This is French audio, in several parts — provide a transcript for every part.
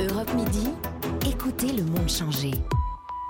Europe Midi, écoutez le monde changer.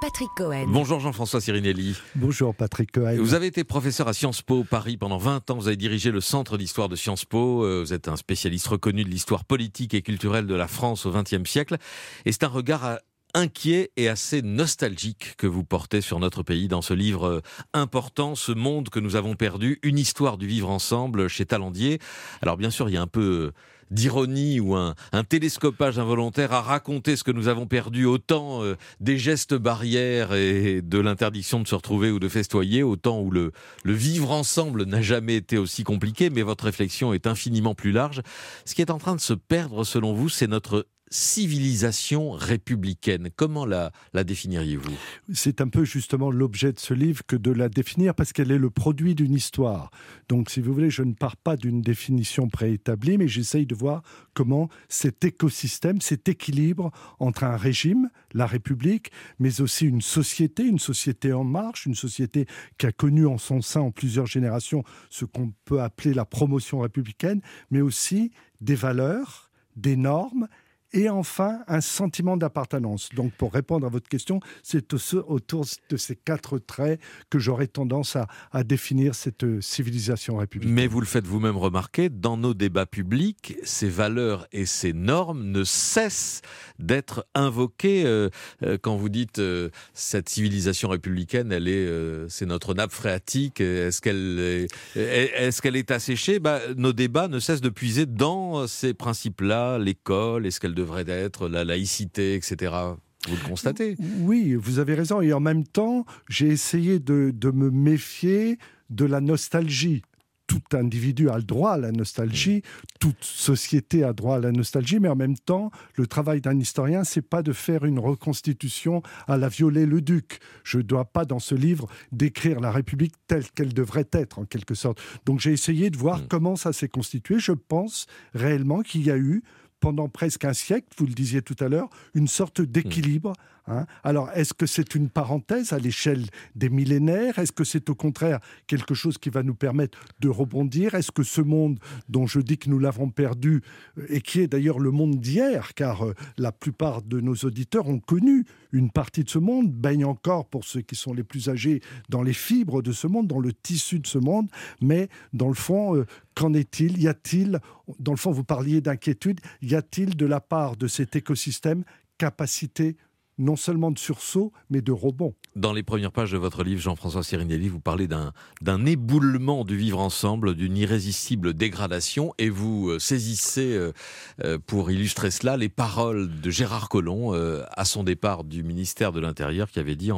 Patrick Cohen. Bonjour Jean-François Sirinelli. Bonjour Patrick Cohen. Vous avez été professeur à Sciences Po Paris pendant 20 ans. Vous avez dirigé le centre d'histoire de Sciences Po. Euh, vous êtes un spécialiste reconnu de l'histoire politique et culturelle de la France au XXe siècle. Et c'est un regard euh, inquiet et assez nostalgique que vous portez sur notre pays dans ce livre euh, important, ce monde que nous avons perdu, une histoire du vivre ensemble chez Talandier. Alors bien sûr, il y a un peu d'ironie ou un, télescopage involontaire à raconter ce que nous avons perdu, autant euh, des gestes barrières et de l'interdiction de se retrouver ou de festoyer, autant où le, le vivre ensemble n'a jamais été aussi compliqué, mais votre réflexion est infiniment plus large. Ce qui est en train de se perdre, selon vous, c'est notre civilisation républicaine. Comment la, définiriez-vous? C'est un peu justement l'objet de ce livre que de la définir parce qu'elle est le produit d'une histoire. Donc si vous voulez, je ne pars pas d'une définition préétablie, mais j'essaye de voir comment cet écosystème, cet équilibre entre un régime, la République, mais aussi une société, une société en marche, une société qui a connu en son sein en plusieurs générations ce qu'on peut appeler la promotion républicaine, mais aussi des valeurs, des normes et enfin, un sentiment d'appartenance. Donc, pour répondre à votre question, c'est autour de ces quatre traits que j'aurais tendance à, définir cette euh, civilisation républicaine. Mais vous le faites vous-même remarquer, dans nos débats publics, ces valeurs et ces normes ne cessent d'être invoquées. Euh, euh, quand vous dites cette civilisation républicaine, elle est, c'est notre nappe phréatique. Est-ce qu'elle est, asséchée? Bah, Nos débats ne cessent de puiser dans ces principes-là, l'école. Est-ce qu'elle devrait être, la laïcité, etc. Vous le constatez? Oui, vous avez raison. Et en même temps, j'ai essayé de, de, me méfier de la nostalgie tout individu a le droit à la nostalgie, toute société a droit à la nostalgie, mais en même temps, le travail d'un historien, c'est pas de faire une reconstitution à la Viollet-le-Duc. Je ne dois pas, dans ce livre, décrire la République telle qu'elle devrait être, en quelque sorte. Donc j'ai essayé de voir mm. comment ça s'est constitué. Je pense réellement qu'il y a eu pendant presque un siècle, vous le disiez tout à l'heure, une sorte d'équilibre. Hein. Alors, est-ce que c'est une parenthèse à l'échelle des millénaires? Est-ce que c'est au contraire quelque chose qui va nous permettre de rebondir? Est-ce que ce monde dont je dis que nous l'avons perdu, euh, et qui est d'ailleurs le monde d'hier, car euh, la plupart de nos auditeurs ont connu une partie de ce monde, baignent encore, pour ceux qui sont les plus âgés, dans les fibres de ce monde, dans le tissu de ce monde, mais dans le fond, euh, Qu'en est-il? Y a-t-il, dans le fond, vous parliez d'inquiétude, y a-t-il de la part de cet écosystème capacité non seulement de sursaut, mais de rebond. Dans les premières pages de votre livre, Jean-François Sirinelli, vous parlez d'un éboulement du vivre ensemble, d'une irrésistible dégradation, et vous euh, saisissez, euh, euh, pour illustrer cela, les paroles de Gérard Collomb à son départ du ministère de l'Intérieur, qui avait dit,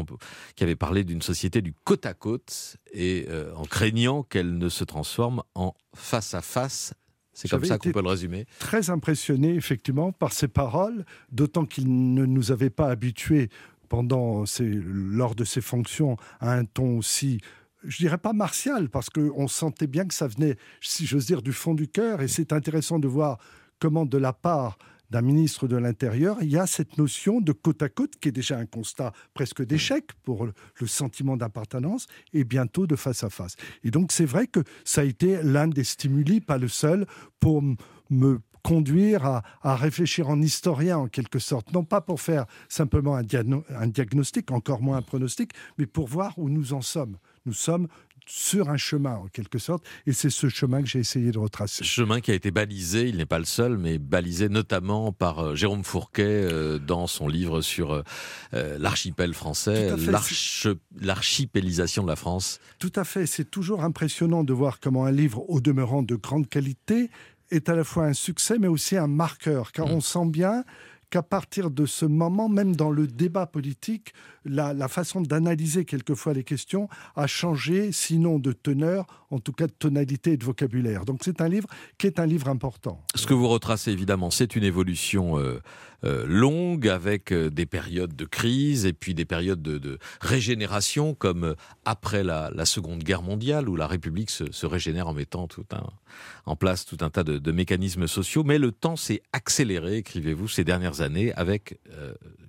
qui avait parlé d'une société du côte à côte, et en craignant qu'elle ne se transforme en face à face c'est comme ça qu'on peut le résumer. Très impressionné, effectivement, par ces paroles, d'autant qu'il ne nous avait pas habitués pendant lors de ses fonctions à un ton aussi je dirais pas martial, parce qu'on sentait bien que ça venait, si j'ose dire, du fond du cœur, et c'est intéressant de voir comment de la part d'un ministre de l'Intérieur, il y a cette notion de côte à côte qui est déjà un constat presque d'échec pour le sentiment d'appartenance et bientôt de face à face. Et donc c'est vrai que ça a été l'un des stimuli, pas le seul, pour me conduire à, réfléchir en historien en quelque sorte, non pas pour faire simplement un, un diagnostic, encore moins un pronostic, mais pour voir où nous en sommes. Nous sommes sur un chemin en quelque sorte, et c'est ce chemin que j'ai essayé de retracer. Chemin qui a été balisé, il n'est pas le seul, mais balisé notamment par euh, Jérôme Fourquet euh, dans son livre sur euh, l'archipel français, l'archipélisation de la France. Tout à fait, c'est toujours impressionnant de voir comment un livre, au demeurant de grande qualité, est à la fois un succès, mais aussi un marqueur, car mm. on sent bien qu'à partir de ce moment, même dans le débat politique, la, façon d'analyser quelquefois les questions a changé, sinon de teneur, en tout cas de tonalité et de vocabulaire. Donc c'est un livre qui est un livre important. Ce que vous retracez évidemment, c'est une évolution euh, euh, longue avec euh, des périodes de crise et puis des périodes de, régénération, comme après la, Seconde Guerre mondiale où la République se, régénère en mettant tout un, en place tout un tas de, mécanismes sociaux. Mais le temps s'est accéléré, écrivez-vous, ces dernières années avec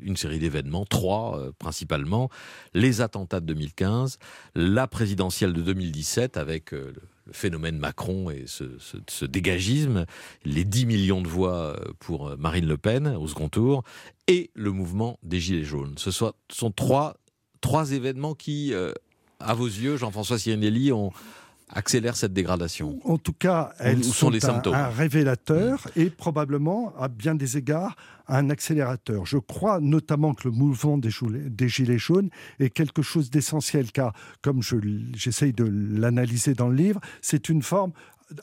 une série d'événements, trois principalement principalement les attentats de 2015, la présidentielle de 2017 avec euh, phénomène Macron et ce, dégagisme, les 10 millions de voix pour Marine Le Pen au second tour, et le mouvement des Gilets jaunes. Ce sont trois, événements qui, à vos yeux, Jean-François Sirinelli, ont accélère cette dégradation En tout cas, elles sont, les un, un, révélateur et probablement, à bien des égards, un accélérateur. Je crois notamment que le mouvement des, des Gilets jaunes est quelque chose d'essentiel, car comme j'essaye de l'analyser dans le livre, c'est une forme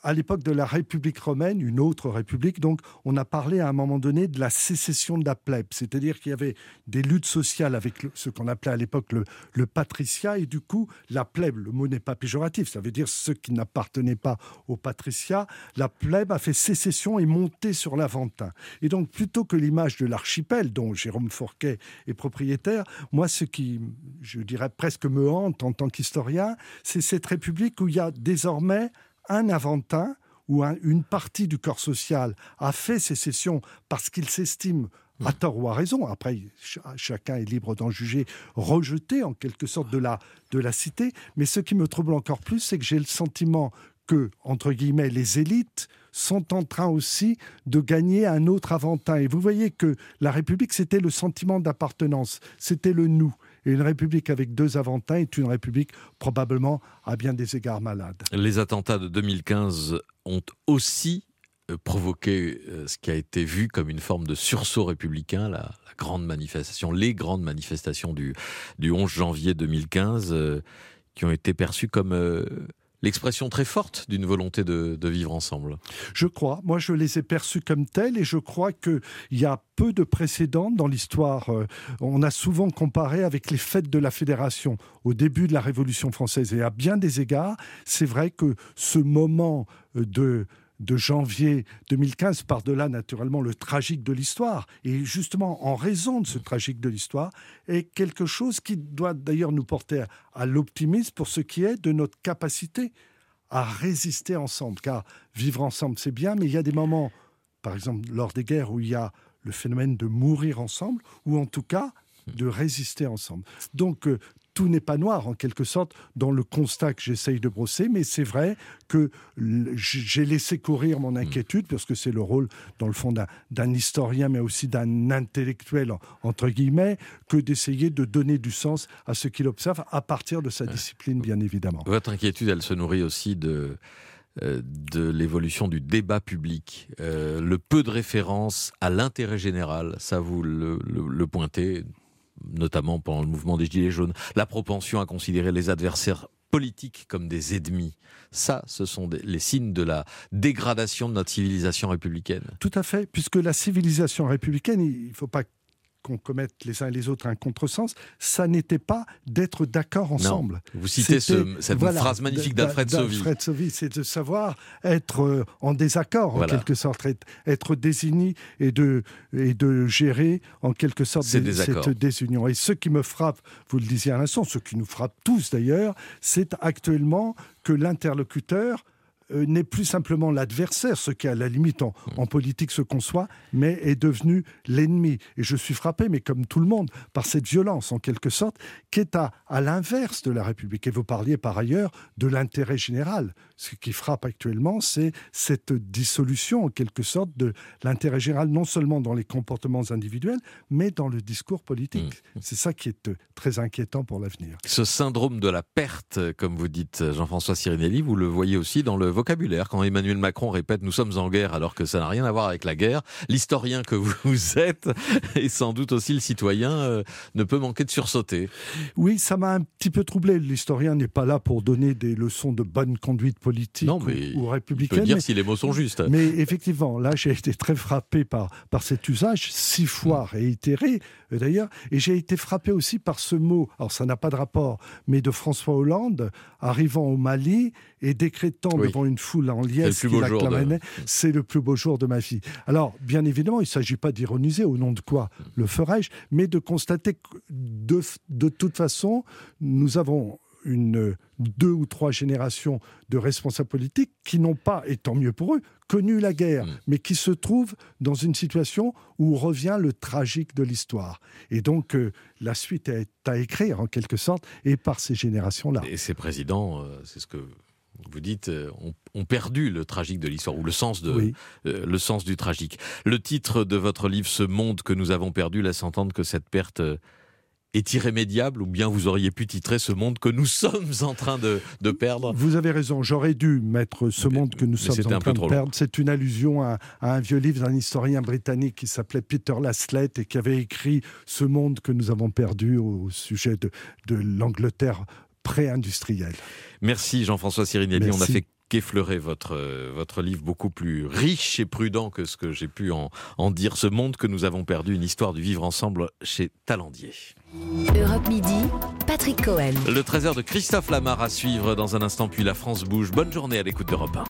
à l'époque de la République romaine, une autre république, donc on a parlé à un moment donné de la sécession de la plèbe, c'est-à-dire qu'il y avait des luttes sociales avec ce qu'on appelait à l'époque le, patriciat, et du coup, la plèbe, le mot n'est pas péjoratif, ça veut dire ceux qui n'appartenaient pas au patriciat, la plèbe a fait sécession et monté sur l'Aventin. Et donc, plutôt que l'image de l'archipel, dont Jérôme Fourquet est propriétaire, moi, ce qui, je dirais, presque me hante en tant qu'historien, c'est cette république où il y a désormais un Aventin ou une partie du corps social a fait sécession parce qu'il s'estime à tort ou à raison, après chacun est libre d'en juger, rejeté en quelque sorte de la, de la cité. Mais ce qui me trouble encore plus, c'est que j'ai le sentiment que, entre guillemets, les élites sont en train aussi de gagner un autre Aventin. Et vous voyez que la République, c'était le sentiment d'appartenance, c'était le nous. Et une république avec deux avantins est une république probablement à bien des égards malade. Les attentats de 2015 ont aussi euh, provoqué euh, ce qui a été vu comme une forme de sursaut républicain, la, grande manifestation, les grandes manifestations du, du 11 janvier 2015, euh, qui ont été perçues comme l'expression très forte d'une volonté de, vivre ensemble. Je crois. Moi, je les ai perçus comme tels et je crois qu'il y a peu de précédents dans l'histoire. Euh, on a souvent comparé avec les fêtes de la Fédération au début de la Révolution française. Et à bien des égards, c'est vrai que ce moment de de janvier 2015, par-delà naturellement le tragique de l'histoire, et justement en raison de ce tragique de l'histoire, est quelque chose qui doit d'ailleurs nous porter à, l'optimisme pour ce qui est de notre capacité à résister ensemble. Car vivre ensemble, c'est bien, mais il y a des moments, par exemple lors des guerres, où il y a le phénomène de mourir ensemble, ou en tout cas de résister ensemble. Donc euh, tout n'est pas noir en quelque sorte dans le constat que j'essaye de brosser, mais c'est vrai que j'ai laissé courir mon inquiétude, parce que c'est le rôle, dans le fond, d'un historien, mais aussi d'un intellectuel, entre guillemets, que d'essayer de donner du sens à ce qu'il observe à partir de sa discipline, bien évidemment. Votre inquiétude, elle se nourrit aussi de euh, de l'évolution du débat public, euh, le peu de référence à l'intérêt général, ça vous le, le pointez, notamment pendant le mouvement des Gilets jaunes, la propension à considérer les adversaires politiques comme des ennemis. Ça, ce sont les signes de la dégradation de notre civilisation républicaine. Tout à fait, puisque la civilisation républicaine, il ne faut pas qu'on commette les uns et les autres un contresens, ça n'était pas d'être d'accord ensemble. Vous citez cette phrase magnifique d'Alfred Sauvy. Sauvy, c'est de savoir être euh, en désaccord, en quelque sorte, être, désigné et de, et de gérer, en quelque sorte, cette désunion. Et ce qui me frappe, vous le disiez à l'instant, ce qui nous frappe tous d'ailleurs, c'est actuellement que l'interlocuteur euh, n'est plus simplement l'adversaire, ce qui à la limite en, politique se conçoit, mais est devenu l'ennemi. Et je suis frappé, mais comme tout le monde, par cette violence en quelque sorte, qui est à, à l'inverse de la République. Et vous parliez par ailleurs de l'intérêt général. Ce qui frappe actuellement, c'est cette dissolution en quelque sorte de l'intérêt général, non seulement dans les comportements individuels, mais dans le discours politique. Mmh. C'est ça qui est euh, très inquiétant pour l'avenir. Ce syndrome de la perte, comme vous dites Jean-François Sirinelli, vous le voyez aussi dans le vocabulaire. Quand Emmanuel Macron répète nous sommes en guerre alors que ça n'a rien à voir avec la guerre, l'historien que vous êtes et sans doute aussi le citoyen euh, ne peut manquer de sursauter. Oui, ça m'a un petit peu troublé. L'historien n'est pas là pour donner des leçons de bonne conduite politique non, mais ou, républicaine. Il peut dire si les mots sont justes. Mais effectivement, là j'ai été très frappé par, par cet usage, six fois réitéré euh, d'ailleurs, et j'ai été frappé aussi par ce mot, alors ça n'a pas de rapport, mais de François Hollande arrivant au Mali et décrétant devant une foule en liesse qui l'acclamait, c'est le plus beau jour de ma vie. Alors, bien évidemment, il ne s'agit pas d'ironiser au nom de quoi le ferais-je, mais de constater que de, de toute façon, nous avons une, deux ou trois générations de responsables politiques qui n'ont pas, et tant mieux pour eux, connu la guerre, mm. mais qui se trouvent dans une situation où revient le tragique de l'histoire. Et donc, euh, la suite est à écrire, en quelque sorte, et par ces générations-là. Et ces présidents, euh, c'est ce que vous dites, euh, ont, perdu le tragique de l'histoire, ou le sens, de, Oui. euh, le sens du tragique. Le titre de votre livre, Ce monde que nous avons perdu, laisse entendre que cette perte euh, est irrémédiable, ou bien vous auriez pu titrer Ce monde que nous sommes en train de, de perdre. Vous avez raison, j'aurais dû mettre ce monde que nous mais sommes en train de perdre. C'est une allusion à, à un vieux livre d'un historien britannique qui s'appelait Peter Laslett et qui avait écrit ce monde que nous avons perdu au sujet de, de l'Angleterre pré-industrielle. Merci Jean-François Sirinelli, on a fait qu'effleurer votre, euh, votre livre beaucoup plus riche et prudent que ce que j'ai pu en, en dire. Ce monde que nous avons perdu, une histoire du vivre ensemble chez Talendier. Europe Midi, Patrick Cohen. Le trésor de Christophe Lamar à suivre dans un instant, puis la France bouge. Bonne journée à l'écoute d'Europe 1.